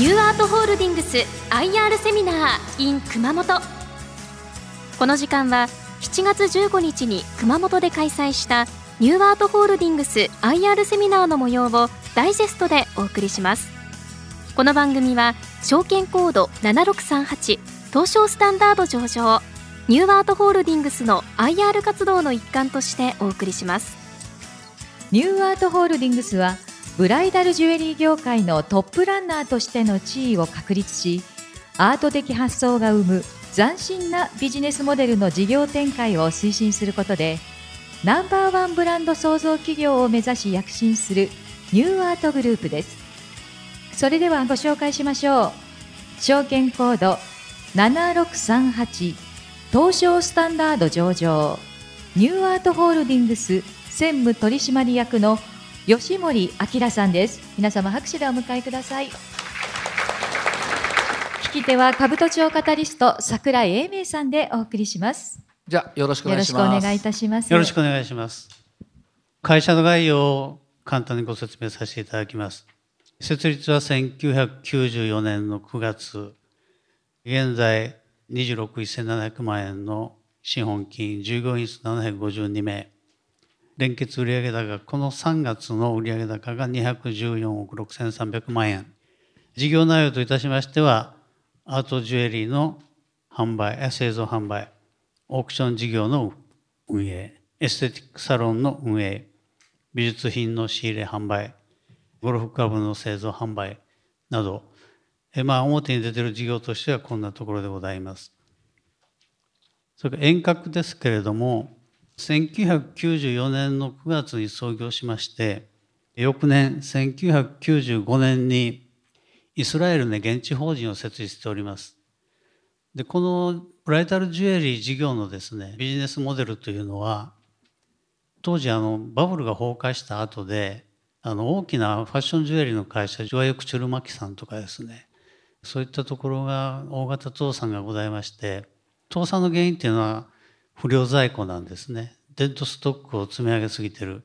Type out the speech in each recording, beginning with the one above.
ニューアートホールディングス IR セミナー in 熊本。この時間は7月15日に熊本で開催したニューアートホールディングス IR セミナーの模様をダイジェストでお送りします。この番組は証券コード7638東証スタンダード上場ニューアートホールディングスの IR 活動の一環としてお送りします。ニューアートホールディングスはブライダルジュエリー業界のトップランナーとしての地位を確立しアート的発想が生む斬新なビジネスモデルの事業展開を推進することでナンバーワンブランド創造企業を目指し躍進するニューアートグループです。それではご紹介しましょう。証券コード7638東証スタンダード上場。ニューアートホールディングス専務取締役の吉森明さんです皆様拍手でお迎えください聞き手は兜町カタリスト桜井英明さんでお送りしますじゃよろしくおよろ願いします。しくお願いいたしますよろしくお願いします。会社の概要を簡単にご説明させていただきます。設立は1994年の9月、現在26億1700万円の資本金、従業員数752名、連結売上高、この3月の売上高が214億6300万円。事業内容といたしましては、アートジュエリーの販売、製造販売、オークション事業の運営、エステティックサロンの運営、美術品の仕入れ販売、ゴルフクラブの製造販売など、えまあ表に出てる事業としてはこんなところでございます。それから遠隔ですけれども、1994年の9月に創業しまして、翌年1995年にイスラエルで現地法人を設立しております。で、このブライダルジュエリー事業のですね、ビジネスモデルというのは、当時あのバブルが崩壊した後で、あの大きなファッションジュエリーの会社、ジョアヨクチュルマキさんとかですね、そういったところが大型倒産がございまして、倒産の原因っていうのは不良在庫なんですね。デッドストックを積み上げすぎてる。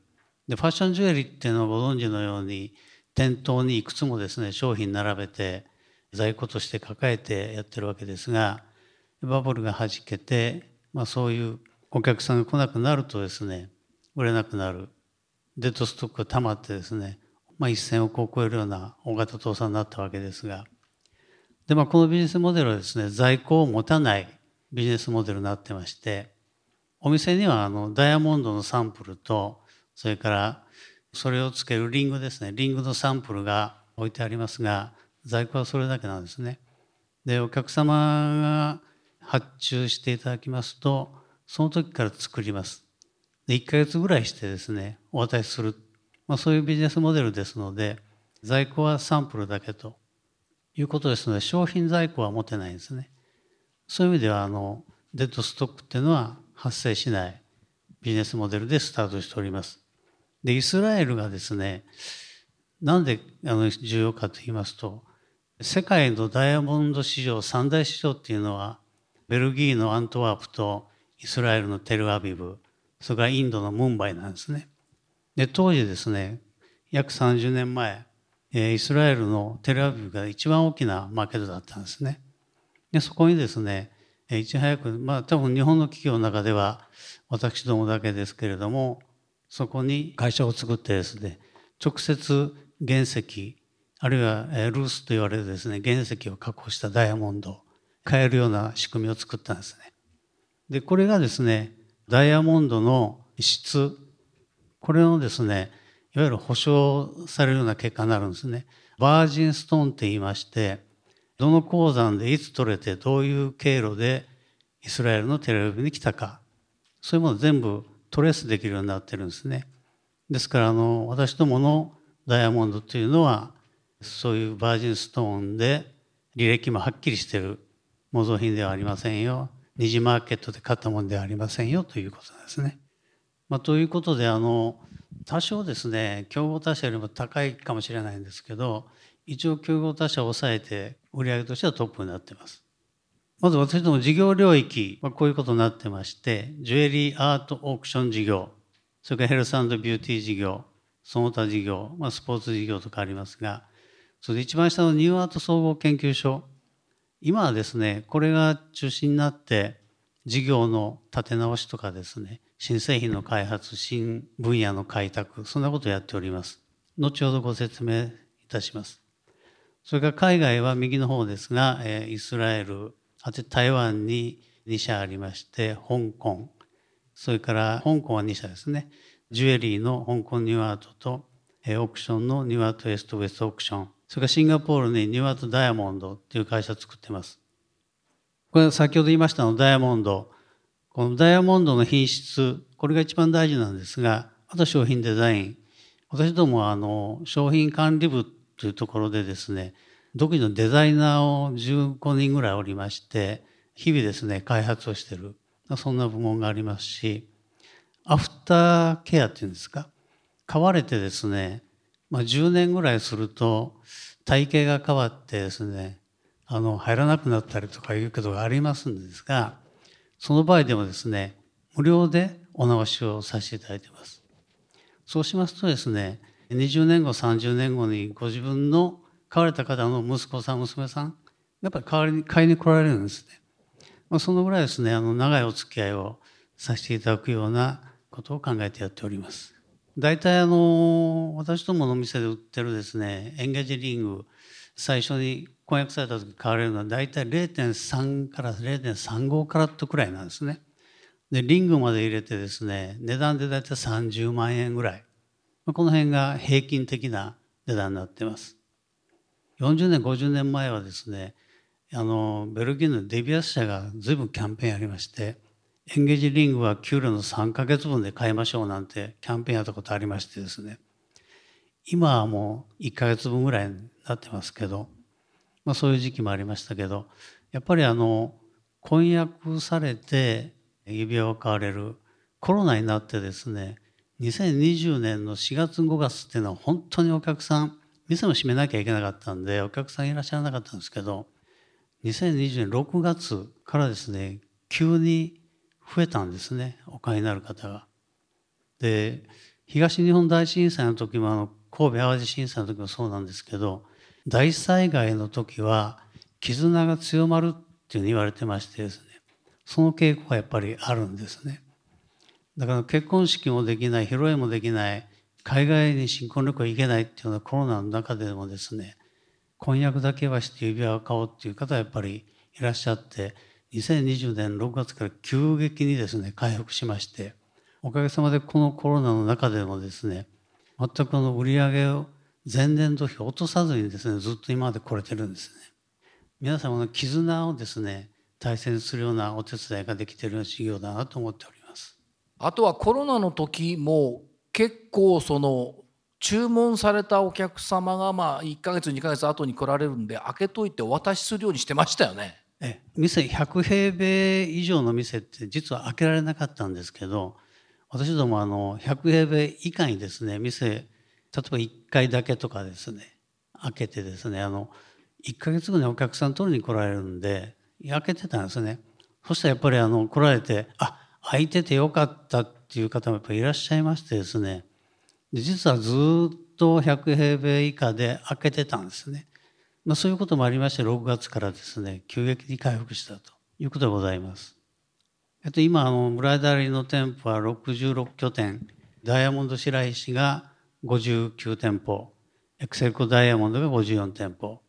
で、ファッションジュエリーっていうのはご存知のように、店頭にいくつもですね、商品並べて、在庫として抱えてやってるわけですが、バブルがはじけて、まあ、そういうお客さんが来なくなるとですね、売れなくなる。デッドストックが溜まってですね、まあ、一線をこう超えるような大型倒産になったわけですが、で、まあ、このビジネスモデルはですね、在庫を持たないビジネスモデルになってまして、お店にはあのダイヤモンドのサンプルと、それからそれをつけるリングですね、リングのサンプルが置いてありますが、在庫はそれだけなんですね。で、お客様が発注していただきますと、その時から作ります。で、1ヶ月ぐらいしてですね、お渡しする。まあ、そういうビジネスモデルですので、在庫はサンプルだけということですので、商品在庫は持てないんですね。そういう意味では、あの、デッドストックっていうのは発生しないビジネスモデルでスタートしております。で、イスラエルがですね、なんであの重要かと言いますと、世界のダイヤモンド市場、三大市場っていうのは、ベルギーのアントワープとイスラエルのテルアビブ、それからインドのムンバイなんですね。で、当時ですね、約30年前、イスラエルのテルアビブが一番大きなマーケットだったんですね。で、そこにですね、いち早く、まあ多分日本の企業の中では私どもだけですけれども、そこに会社を作ってですね、直接原石、あるいはルースと言われるですね、原石を確保したダイヤモンドを買えるような仕組みを作ったんですね。で、これがですね、ダイヤモンドの質、これのですね、いわゆる保証されるような結果になるんですね。バージンストーンって言いまして、どの鉱山でいつ取れてどういう経路でイスラエルのテレビに来たか、そういうもの全部トレースできるようになってるんですね。ですから、あの、私どものダイヤモンドというのは、そういうバージンストーンで履歴もはっきりしてる模造品ではありませんよ。二次マーケットで買ったものではありませんよということですね。まあ、ということで、あの、多少ですね、競合他社よりも高いかもしれないんですけど、一応競合他社を抑えて、売上としてはトップになってます。まず私ども事業領域はこういうことになってまして、ジュエリーアートオークション事業、それからヘルスビューティー事業、その他事業、まあ、スポーツ事業とかありますが、それで一番下のニューアート総合研究所。今はですね、これが中心になって、事業の立て直しとかですね、新製品の開発、新分野の開拓、そんなことをやっております。後ほどご説明いたします。それから海外は右の方ですが、えイスラエル、あと台湾に2社ありまして、香港、それから香港は2社ですね。ジュエリーの香港ニューアートと、えオークションのニューアートエストウェストオークション、それからシンガポールにニューアートダイヤモンドっていう会社を作ってます。これは先ほど言いましたのダイヤモンド。このダイヤモンドの品質、これが一番大事なんですが、あと商品デザイン。私どもはあの商品管理部というところでですね、独自のデザイナーを15人ぐらいおりまして、日々ですね、開発をしている。そんな部門がありますし、アフターケアっていうんですか、買われてですね、まあ、10年ぐらいすると体型が変わってですね、あの、入らなくなったりとかいうことがありますんですが、その場合でもですね、無料でお直しをさせていただいてます。そうしますとですね、20年後、30年後にご自分の買われた方の息子さん、娘さん、やっぱり代わりに買いに来られるんですね。まあ、そのぐらいですね、あの、長いお付き合いをさせていただくようなことを考えてやっております。大体あの、私どもの店で売ってるですね、エンゲージリング、最初に婚約された時買われるのは大体0.3から0.35カラットくらいなんですね。で、リングまで入れてですね、値段で大体30万円ぐらい。この辺が平均的な値段になってます。40年、50年前はですね、あの、ベルギーのデビアス社が随分キャンペーンやりまして、エンゲージリングは給料の3ヶ月分で買いましょうなんてキャンペーンやったことありましてですね、今はもう1ヶ月分ぐらいになってますけど、まあ、そういう時期もありましたけどやっぱりあの婚約されて指輪を買われるコロナになってですね2020年の4月5月っていうのは本当にお客さん店も閉めなきゃいけなかったんでお客さんいらっしゃらなかったんですけど2020年6月からですね急に増えたんですねお買いになる方が。で東日本大震災の時もあの神戸淡路震災の時もそうなんですけど大災害の時は絆が強まるっていうふうに言われてましてですねその傾向がやっぱりあるんですねだから結婚式もできない披露宴もできない海外に新婚旅行行けないっていうようなコロナの中でもですね婚約だけはして指輪を買おうっていう方はやっぱりいらっしゃって2020年6月から急激にですね回復しましておかげさまでこのコロナの中でもですね全くの売り上げを前年度比落とさずにですねずっと今まで来れてるんですね。皆様の絆をですね大切にするようなお手伝いができているような事業だなと思っております。あとはコロナの時も結構その注文されたお客様がまあ1ヶ月2ヶ月後に来られるんで開けといてお渡しするようにしてましたよね。え店100平米以上の店って実は開けられなかったんですけど私どもあの100平米以下にですね店例えば1回だけとかですね開けてですねあの1ヶ月後にお客さん取りに来られるんで開けてたんですね。そしたらやっぱりあの来られてあ開いててよかったっていう方もやっぱりいらっしゃいましてですねで実はずっと100平米以下で開けてたんですね、まあ、そういうこともありまして6月からですね急激に回復したということでございますえっと今あのブライダリーの店舗は66拠点ダイヤモンド白石が59店舗、エクセルコダイヤモンドが54店舗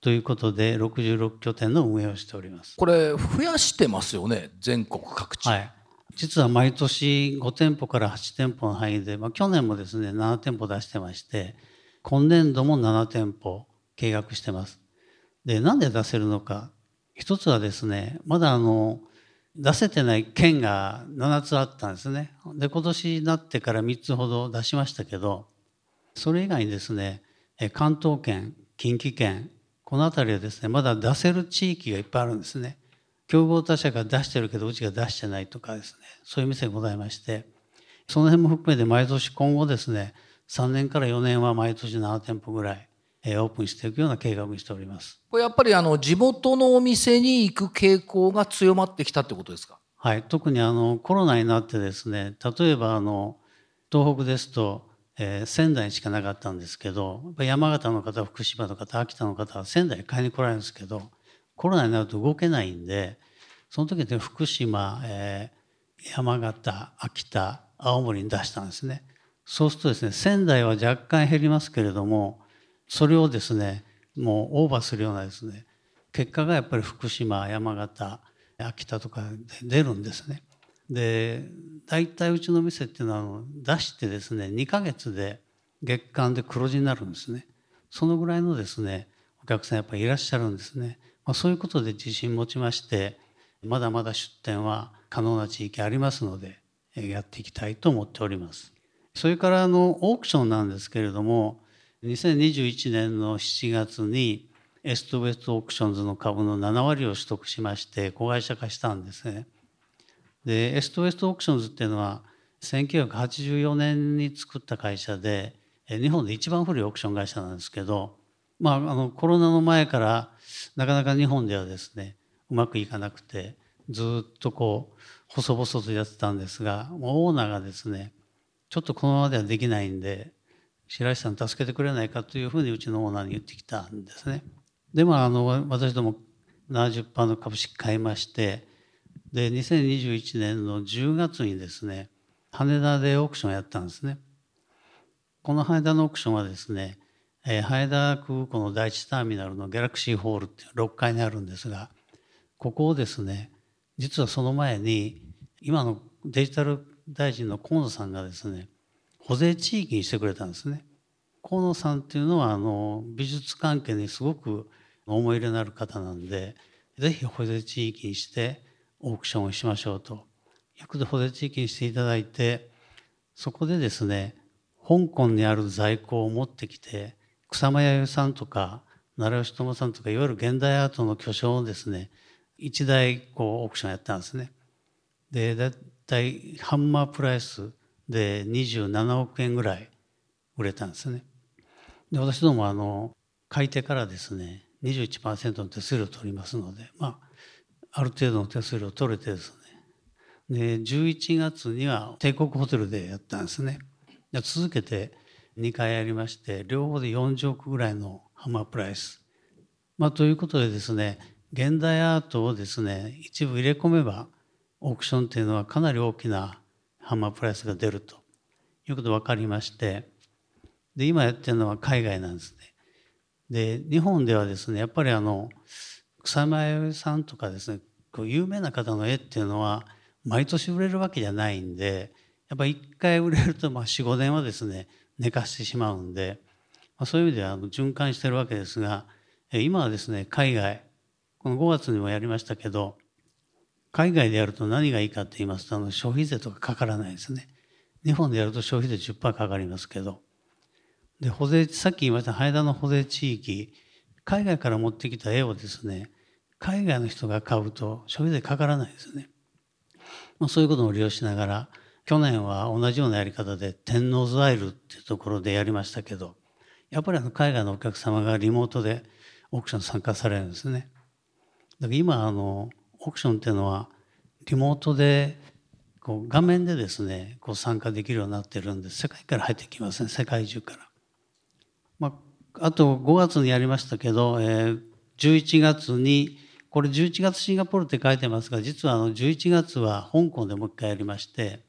ということで66拠点の運営をしております。これ増やしてますよね全国各地。はい。実は毎年5店舗から8店舗の範囲で、まあ、去年もですね7店舗出してまして今年度も7店舗計画してます。でなんで出せるのか一つはですねまだあの出せてない県が7つあったんですね。で、今年になってから3つほど出しましたけど、それ以外にですね、関東圏、近畿圏、この辺りはですね、まだ出せる地域がいっぱいあるんですね。競合他社が出してるけど、うちが出してないとかですね、そういう店がございまして、その辺も含めて毎年今後ですね、3年から4年は毎年7店舗ぐらい、オープンしていくような計画にしております。これやっぱりあの地元のお店に行く傾向が強まってきたってことですか？はい、特にあのコロナになってですね、例えばあの東北ですとえー、仙台にしかなかったんですけど山形の方福島の方秋田の方は仙台に買いに来られるんですけどコロナになると動けないんでその時に福島、えー、山形秋田青森に出したんですね。そうするとですね仙台は若干減りますけれどもそれをですねもうオーバーするようなですね結果がやっぱり福島山形秋田とかで出るんですね。で大体うちの店っていうのは出してですね2ヶ月で月間で黒字になるんですね。そのぐらいのですねお客さんやっぱりいらっしゃるんですね。まあ、そういうことで自信持ちましてまだまだ出店は可能な地域ありますのでやっていきたいと思っております。それからあのオークションなんですけれども2021年の7月にエストウェストオークションズの株の7割を取得しまして子会社化したんですね。でエストウェストオークションズっていうのは1984年に作った会社で日本で一番古いオークション会社なんですけど、まあ、あのコロナの前からなかなか日本ではですねうまくいかなくてずっとこう細々とやってたんですがオーナーがですねちょっとこのままではできないんで白石さん助けてくれないかというふうにうちのオーナーに言ってきたんですね。でもあの私ども70%の株式買いましてで2021年の10月にですね羽田でオークションをやったんですね。この羽田のオークションはですね、えー、羽田空港の第一ターミナルのギャラクシーホールっていう6階にあるんですがここをですね実はその前に今のデジタル大臣の河野さんがですね保税地域にしてくれたんですね。河野さんっていうのはあの美術関係にすごく思い入れのある方なんでぜひ保税地域にしてオークションをしましょうということで保税地域にしていただいてそこでですね香港にある在庫を持ってきて草間彌生さんとか奈良義朝さんとかいわゆる現代アートの巨匠をですね一台こうオークションやったんですね。でだいたいハンマープライスで27億円ぐらい売れたんですね。で私どもあの買い手からですね21%の手数料を取りますので、まあ、ある程度の手数料を取れてですねで11月には帝国ホテルでやったんですね続けて2回やりまして両方で40億ぐらいのハマープライス、まあ、ということでですね現代アートをですね一部入れ込めばオークションっていうのはかなり大きなハマープライスが出ると。いうことが分かりまして。で今やってるのは海外なんですね。で日本ではですねやっぱりあの草間彌生さんとかですねこう有名な方の絵っていうのは毎年売れるわけじゃないんでやっぱり一回売れると45年はですね寝かしてしまうんで、まあ、そういう意味ではあの循環してるわけですが今はですね海外この5月にもやりましたけど海外でやると何がいいかって言いますとあの消費税とかかからないですね。日本でやると消費税10%かかりますけど。で保税さっき言いました羽田の保税地域海外から持ってきた絵をですね海外の人が買うと消費税かからないですね、まあ、そういうことも利用しながら去年は同じようなやり方で天王洲アイルっていうところでやりましたけどやっぱりあの海外のお客様がリモートでオークション参加されるんですねだから今あのオークションっていうのはリモートでこう画面でですねこう参加できるようになってるんで世界から入ってきますね世界中から。まあ、あと5月にやりましたけど、えー、11月にこれ11月シンガポールって書いてますが実はあの11月は香港でもう一回やりまして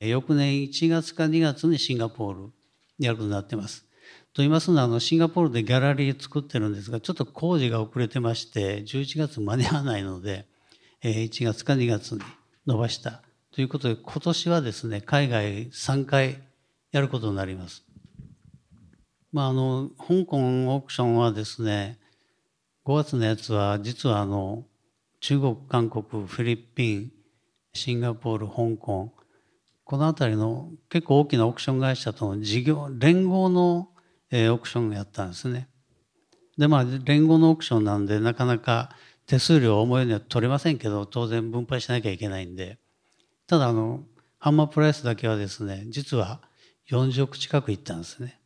翌年1月か2月にシンガポールやることになってます。と言いますのはあのシンガポールでギャラリー作ってるんですがちょっと工事が遅れてまして11月間に合わないので1月か2月に伸ばしたということで今年はですね海外3回やることになります。まあ、あの香港オークションはですね5月のやつは実はあの中国韓国フィリピンシンガポール香港この辺りの結構大きなオークション会社との事業連合の、え、オークションをやったんですね。でまあ連合のオークションなんでなかなか手数料を思うようには取れませんけど当然分配しなきゃいけないんでただあのハンマープライスだけはですね実は40億近くいったんですね。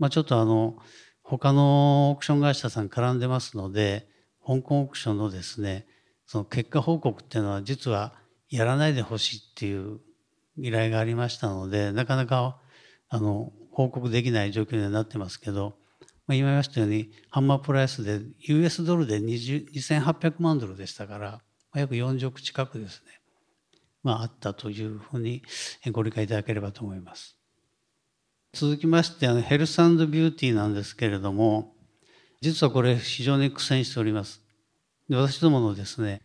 まあ、ちょっとあの他のオークション会社さん絡んでますので香港オークションのですねその結果報告っていうのは実はやらないでほしいっていう依頼がありましたのでなかなかあの報告できない状況にはなってますけど、まあ、今言いましたように、ハンマープライスで US ドルで2800万ドルでしたから、まあ、約40億近くですね、まあ、あったというふうにご理解いただければと思います。続きまして、あのヘルスビューティーなんですけれども、実はこれ非常に苦戦しております。で私どものですね、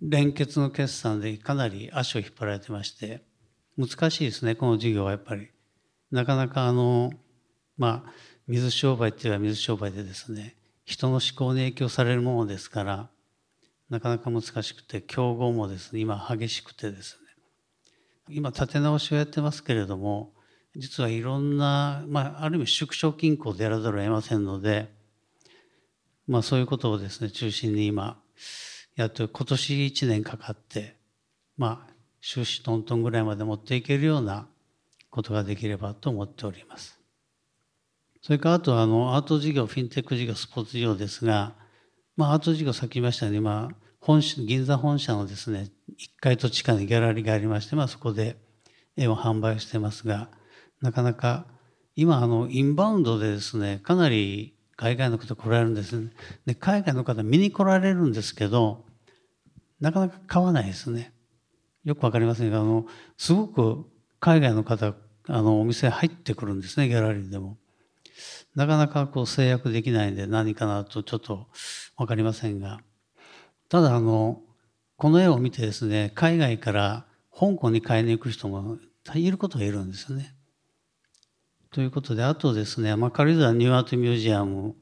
連結の決算でかなり足を引っ張られてまして、難しいですね、この事業はやっぱり。なかなかあの、まあ、水商売って言えば水商売でですね、人の思考に影響されるものですから、なかなか難しくて、競合もですね、今激しくてですね、今立て直しをやってますけれども、実はいろんな、まあ、ある意味縮小均衡でやらざるを得ませんので、まあそういうことをですね、中心に今、やっと今年1年かかって、まあ、収支トントンぐらいまで持っていけるようなことができればと思っております。それからあとはあのアート事業、フィンテック事業、スポーツ事業ですが、まあ、アート事業さっき言いましたように、まあ、本銀座本社のですね、1階と地下にギャラリーがありまして、まあ、そこで絵を販売してますが、なかなか今あのインバウンドでですね、かなり海外の方来られるんですね。で、海外の方見に来られるんですけど、なかなか買わないですね。よくわかりませんが、あの、すごく海外の方、あの、お店入ってくるんですね、ギャラリーでも。なかなかこう成約できないんで何かなとちょっとわかりませんが。ただ、あの、この絵を見てですね、海外から香港に買いに行く人もいることがいるんですね。ということで、あとですね、まあ、軽井沢ニューアートミュージアム、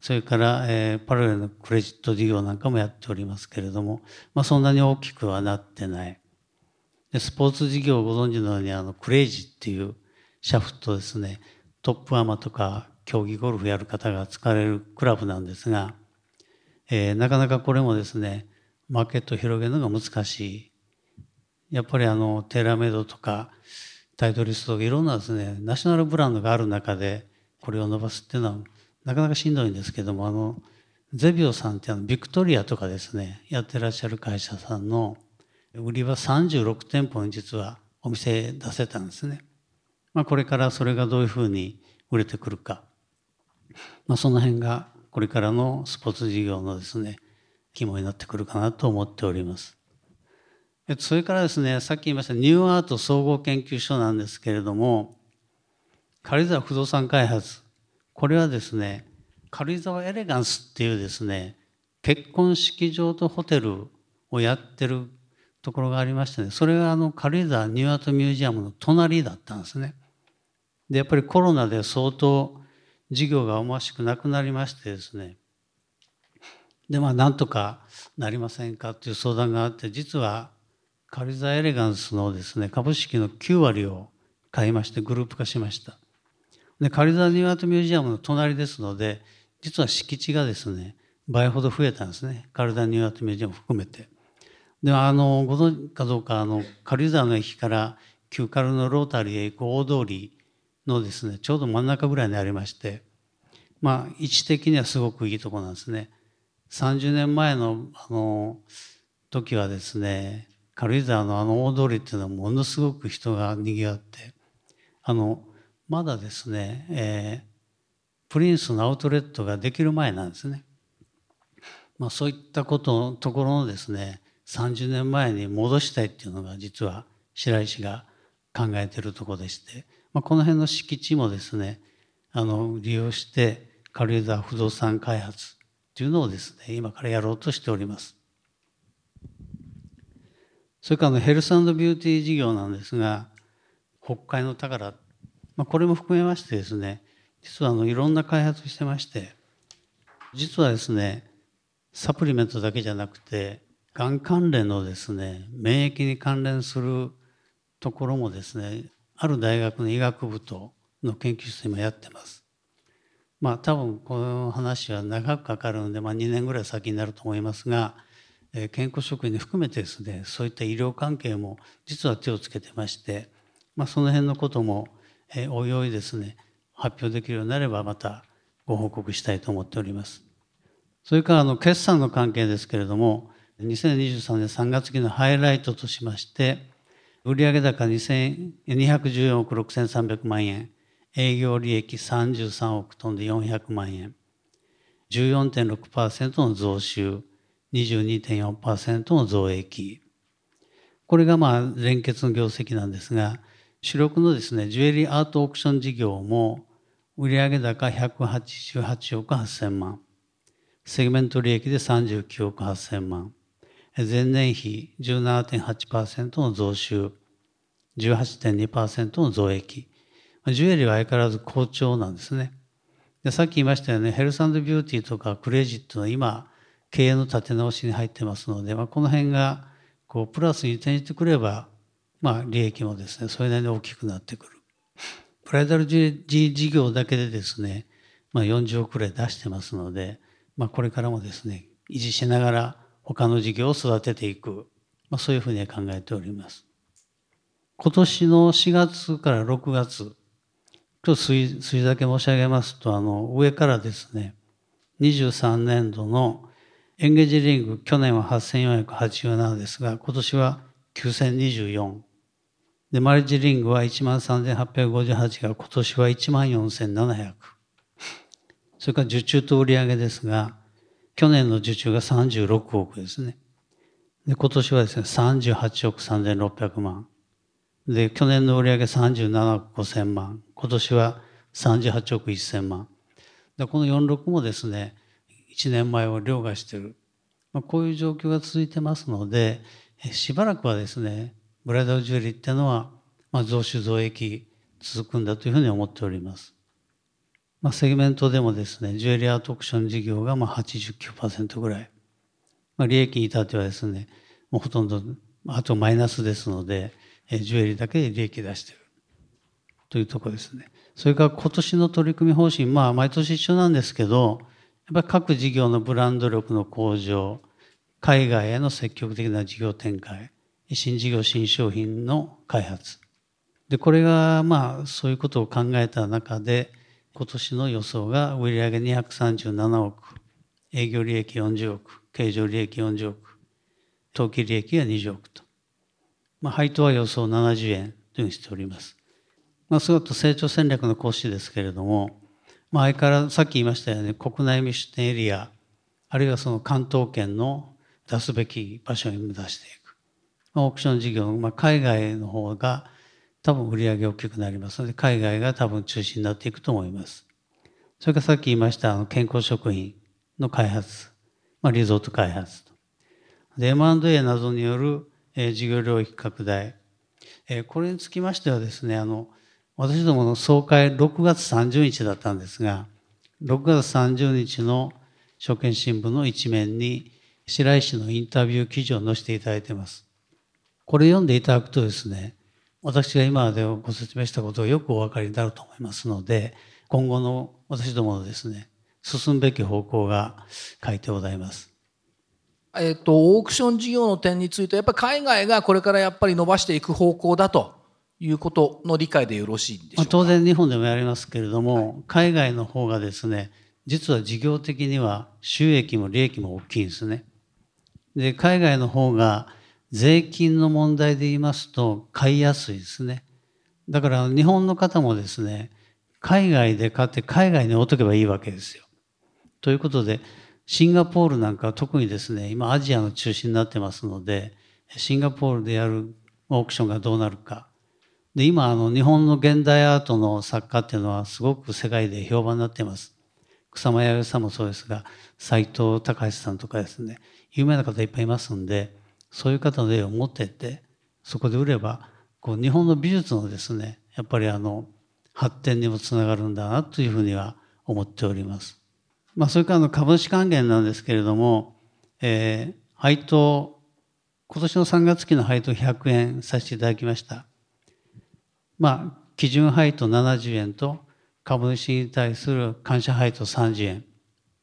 それから、えー、パラレルのクレジット事業なんかもやっておりますけれども、まあ、そんなに大きくはなってない。でスポーツ事業をご存知のように、あの、クレイジーっていうシャフトですね、トップアマとか競技ゴルフやる方が使われるクラブなんですが、えー、なかなかこれもですね、マーケットを広げるのが難しい。やっぱりあの、テーラーメイドとか、タイトリストとかいろんなですね、ナショナルブランドがある中で、これを伸ばすっていうのは、なかなかしんどいんですけども、あの、ゼビオさんってあの、ビクトリアとかですね、やってらっしゃる会社さんの、売り場36店舗に実はお店出せたんですね。まあ、これからそれがどういうふうに売れてくるか。まあ、その辺がこれからのスポーツ事業のですね、肝になってくるかなと思っております。それからですね、さっき言いましたニューアート総合研究所なんですけれども、軽井沢不動産開発、これはですね、軽井沢エレガンスっていうですね、結婚式場とホテルをやってるところがありましてね、それがあの軽井沢ニューアートミュージアムの隣だったんですね。で、やっぱりコロナで相当事業が思わしくなくなりましてですね、で、まあ、なんとかなりませんかっていう相談があって、実は軽井沢エレガンスのですね、株式の9割を買いましてグループ化しました。で、カリザニューアートミュージアムの隣ですので、実は敷地がですね、倍ほど増えたんですね。カルダニューアートミュージアム含めて。で、あの、ご存知かどうか、あの、軽井沢の駅から旧カルのロータリーへ行く大通りのですね、ちょうど真ん中ぐらいにありまして、まあ、位置的にはすごくいいとこなんですね。30年前の、あの、時はですね、軽井沢のあの大通りっていうのはものすごく人が賑わってあのまだですね、えー、プリンスのアウトレットができる前なんですね。まあ、そういったことところのですね30年前に戻したいっていうのが実は白石が考えてるところでして、まあ、この辺の敷地もですねあの利用して軽井沢不動産開発というのをですね今からやろうとしております。それからのヘルスビューティー事業なんですが、北海の宝、まあ、これも含めましてですね、実はあのいろんな開発をしてまして、実はですね、サプリメントだけじゃなくて、がん関連のですね、免疫に関連するところもですね、ある大学の医学部との研究室今やってます。まあ多分この話は長くかかるので、まあ、2年ぐらい先になると思いますがえ、健康職員含めてですねそういった医療関係も実は手をつけてまして、まあ、その辺のことも、えおいおいですね発表できるようになればまたご報告したいと思っております。それからあの決算の関係ですけれども2023年3月期のハイライトとしまして売上高214億6300万円営業利益33億トンで400万円。14.6%の増収、22.4%の増益。これがまあ連結の業績なんですが、主力のですね、ジュエリーアートオークション事業も売上高188億8000万。セグメント利益で39億8000万。前年比17.8%の増収、18.2%の増益。ジュエリーは相変わらず好調なんですね。でさっき言いましたよね、ヘルスビューティーとかクレジットの今、経営の立て直しに入ってますので、まあ、この辺がこうプラスに転じてくれば、まあ、利益もですね、それなりに大きくなってくる。プライダル事業だけでですね、まあ、40億くらい出してますので、まあ、これからもですね、維持しながら他の事業を育てていく、まあ、そういうふうに考えております。今年の4月から6月、ちょっと数字だけ申し上げますと、あの、上からですね、23年度のエンゲージリング、去年は8487ですが、今年は9024。で、マリッジリングは13,858が今年は14,700。それから受注と売上ですが、去年の受注が36億ですね。で、今年はですね、38億3600万。で、去年の売上37億5000万。今年は38億1000万。で、この46もですね、1年前を凌駕している。まあ、こういう状況が続いてますので、しばらくはですね、ブライダルジュエリーっていうのは、まあ、増収増益続くんだというふうに思っております。まあ、セグメントでもですね、ジュエリーアートオークション事業がまあ89%ぐらい。まあ、利益に至ってはですね、もうほとんど、あとマイナスですので、えジュエリーだけで利益出してる。というところですね。それから今年の取り組み方針、まあ毎年一緒なんですけど、やっぱり各事業のブランド力の向上、海外への積極的な事業展開、新事業、新商品の開発。で、これがまあそういうことを考えた中で、今年の予想が売上237億、営業利益40億、経常利益40億、当期利益が20億と。まあ、配当は予想70円というふうにしております。まあ、すごく成長戦略の講師ですけれども、まあ、相変わらずさっき言いましたように国内未出店エリアあるいはその関東圏の出すべき場所に目指していく、まあ、オークション事業、まあ、海外の方が多分売り上げ大きくなりますので海外が多分中心になっていくと思います。それからさっき言いました健康食品の開発、まあ、リゾート開発と。M&A などによる、え、事業領域拡大、え、これにつきましてはですねあの私どもの総会6月30日だったんですが、6月30日の証券新聞の一面に白石のインタビュー記事を載せていただいています。これ読んでいただくとですね、私が今までご説明したことをよくお分かりになると思いますので、今後の私どものですね、進むべき方向が書いてございます。えっと、オークション事業の点について、やっぱり海外がこれからやっぱり伸ばしていく方向だということの理解でよろしいんでしょうか？当然日本でもやりますけれども、はい、海外の方がですね実は事業的には収益も利益も大きいんですね。で海外の方が税金の問題で言いますと買いやすいですね。だから日本の方もですね海外で買って海外に置いとけばいいわけですよ。ということでシンガポールなんかは特にですね今アジアの中心になってますのでシンガポールでやるオークションがどうなるかで今あの日本の現代アートの作家っていうのはすごく世界で評判になってます。草間彌生さんもそうですが斎藤隆さんとかですね有名な方いっぱいいますんでそういう方の絵を持ってってそこで売ればこう日本の美術のですねやっぱりあの発展にもつながるんだなというふうには思っております。まあ、それからの株主還元なんですけれども、えー、配当今年の3月期の配当100円させていただきました。まあ、基準配当70円と株主に対する感謝配当30円。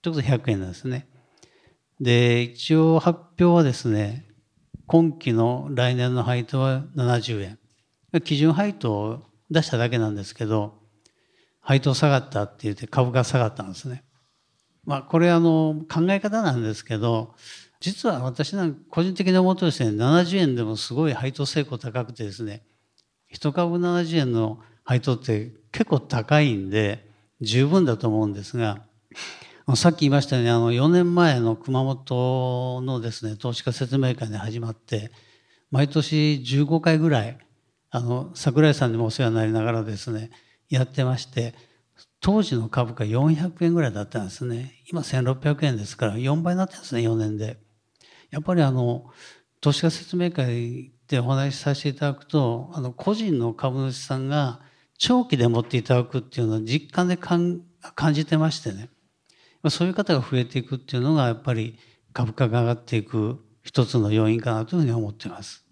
ということで100円なんですね。で、一応発表はですね、今期の来年の配当は70円。基準配当を出しただけなんですけど、配当下がったって言って株が下がったんですね。まあ、これあの考え方なんですけど、実は私なんか個人的に思うとですね、70円でもすごい配当成功高くてですね、1株70円の配当って結構高いんで十分だと思うんですがさっき言いましたようにあの4年前の熊本のですね投資家説明会で始まって毎年15回ぐらいあの桜井さんにもお世話になりながらですねやってまして当時の株価400円ぐらいだったんですね。今1600円ですから4倍になってるんですね4年で。やっぱりあの投資家説明会でお話しさせていただくとあの個人の株主さんが長期で持っていただくっていうのは実感で感じてましてね。そういう方が増えていくっていうのがやっぱり株価が上がっていく一つの要因かなというふうに思っています。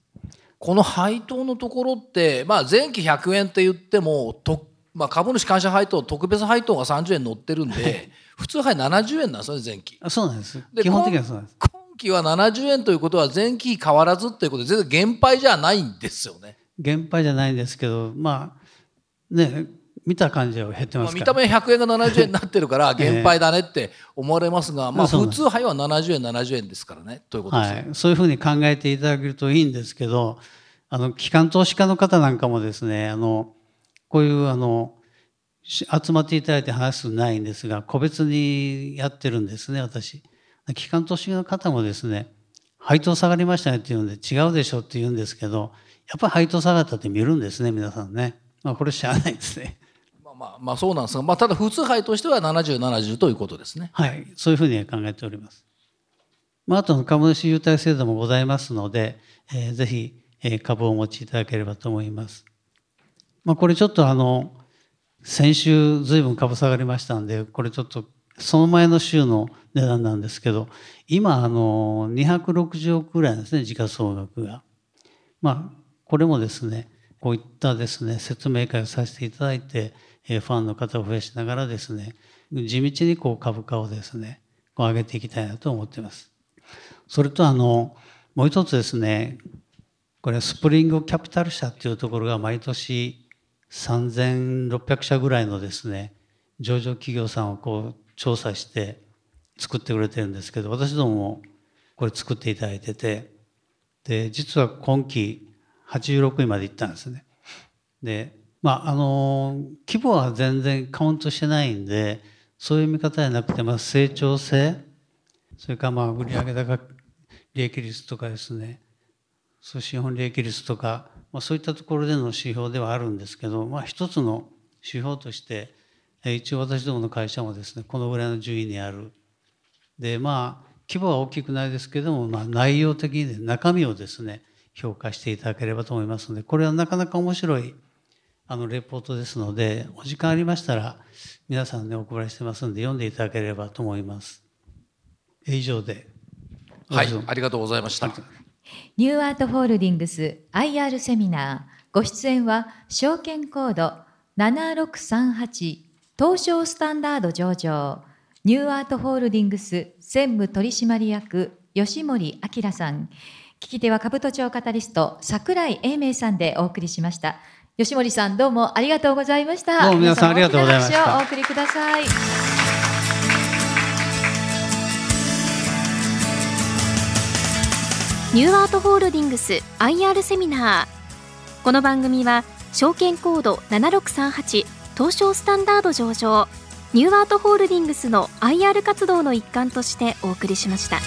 この配当のところって、まあ、前期100円って言ってもと、まあ、株主感謝配当特別配当が30円乗ってるんで 普通配70円なんですよね前期。そうなんです基本的にはそうなんです。今期は70円ということは前期変わらずということで全然減配じゃないんですよね。減配じゃないんですけどまあね見た感じは減ってます見た目100円が70円になってるから 減配だねって思われますが、まあ普通杯は70円70円ですからね。ということです、はい、そういうふうに考えていただけるといいんですけどあの機関投資家の方なんかもですねあのこういうあの集まっていただいて話すないんですが個別にやってるんですね私。機関投資家の方もですね配当下がりましたねって言うんで違うでしょって言うんですけどやっぱり配当下がったって見るんですね皆さんね。まあこれしゃあないですねまあ、まあそうなんですが、まあ、ただ普通杯としては70、70ということですね。はい、そういうふうに考えております。まあ、あと株主優待制度もございますので、えー、ぜひ、えー、株をお持ちいただければと思います。まあ、これちょっとあの、先週ずいぶん株下がりましたんで、これちょっとその前の週の値段なんですけど、今、あの、260億ぐらいですね、時価総額が。まあ、これもですね、こういったですね、説明会をさせていただいて、ファンの方を増やしながらですね、地道にこう株価をですね、こう上げていきたいなと思っています。それとあの、もう一つですね、これスプリングキャピタル社っていうところが毎年3600社ぐらいのですね、上場企業さんをこう調査して作ってくれてるんですけど、私どももこれ作っていただいてて、で、実は今期86位まで行ったんですね。で、まあ、あの、規模は全然カウントしてないんで、そういう見方じゃなくて、まあ、成長性、それからまあ、売上高利益率とかですね、そう資本利益率とか、まあ、そういったところでの指標ではあるんですけど、まあ、一つの指標として、一応私どもの会社もですね、このぐらいの順位にある。で、まあ、規模は大きくないですけども、まあ、内容的に、ね中身をですね、評価していただければと思いますので、これはなかなか面白いあのレポートですので、お時間ありましたら、皆さんね、お配りしてますので、読んでいただければと思います。以上で。はい、ありがとうございました。ニューアートホールディングス IR セミナー、ご出演は、証券コード7638東証スタンダード上場、ニューアートホールディングス専務取締役、吉森明さん。聞き手は株都庁カタリスト、櫻井英明さんでお送りしました。吉森さんどうもありがとうございました。どうも皆さんありがとうございました。お送りください。ニューアートホールディングス IR セミナー。この番組は証券コード7638東証スタンダード上場ニューアートホールディングスの IR 活動の一環としてお送りしました。